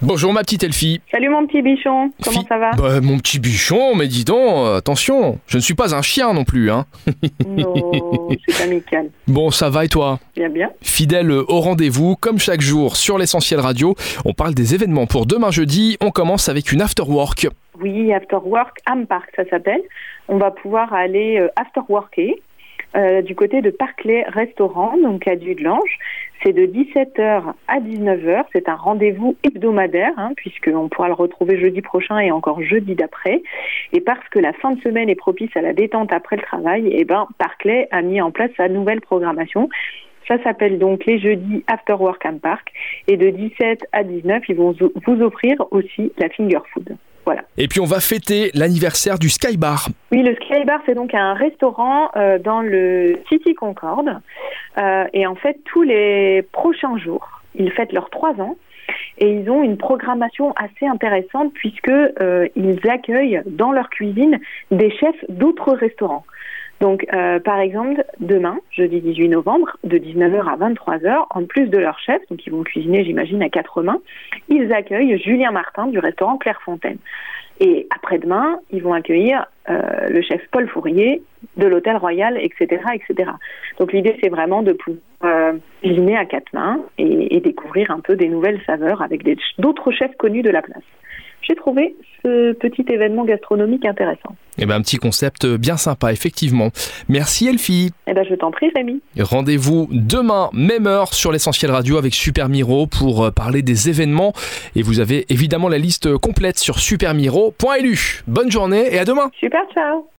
Bonjour ma petite Elfie. Salut mon petit bichon, comment ça va Bah, Mon petit bichon, mais dis donc, euh, attention, je ne suis pas un chien non plus. Hein. Non, c'est amical. Bon, ça va et toi Bien, bien. Fidèle au rendez-vous, comme chaque jour sur l'essentiel radio, on parle des événements pour demain jeudi. On commence avec une after work. Oui, After Work, Am Park, ça s'appelle. On va pouvoir aller euh, after worker euh, du côté de Parclay Restaurant, donc à Dudelange. C'est de 17h à 19h. C'est un rendez-vous hebdomadaire, hein, puisqu'on pourra le retrouver jeudi prochain et encore jeudi d'après. Et parce que la fin de semaine est propice à la détente après le travail, eh ben, Parclay a mis en place sa nouvelle programmation. Ça s'appelle donc les jeudis After Work Am Park. Et de 17 à 19, ils vont vous offrir aussi la finger food. Voilà. Et puis on va fêter l'anniversaire du Sky Bar. Oui, le Sky Bar, c'est donc un restaurant euh, dans le City Concorde. Euh, et en fait, tous les prochains jours, ils fêtent leurs trois ans. Et ils ont une programmation assez intéressante puisque euh, ils accueillent dans leur cuisine des chefs d'autres restaurants. Donc, euh, par exemple, demain, jeudi 18 novembre, de 19h à 23h, en plus de leur chef, donc ils vont cuisiner, j'imagine, à quatre mains, ils accueillent Julien Martin du restaurant Clairefontaine. Et après-demain, ils vont accueillir euh, le chef Paul Fourier de l'Hôtel Royal, etc., etc. Donc l'idée, c'est vraiment de pouvoir euh, cuisiner à quatre mains et, et découvrir un peu des nouvelles saveurs avec d'autres chefs connus de la place. J'ai trouvé ce petit événement gastronomique intéressant. Et ben un petit concept bien sympa, effectivement. Merci Elfie. Eh ben, je t'en prie, Rémi. Rendez-vous demain, même heure, sur l'essentiel radio avec Super Miro pour euh, parler des événements. Et vous avez évidemment la liste complète sur supermiro.lu. Bonne journée et à demain Super, ciao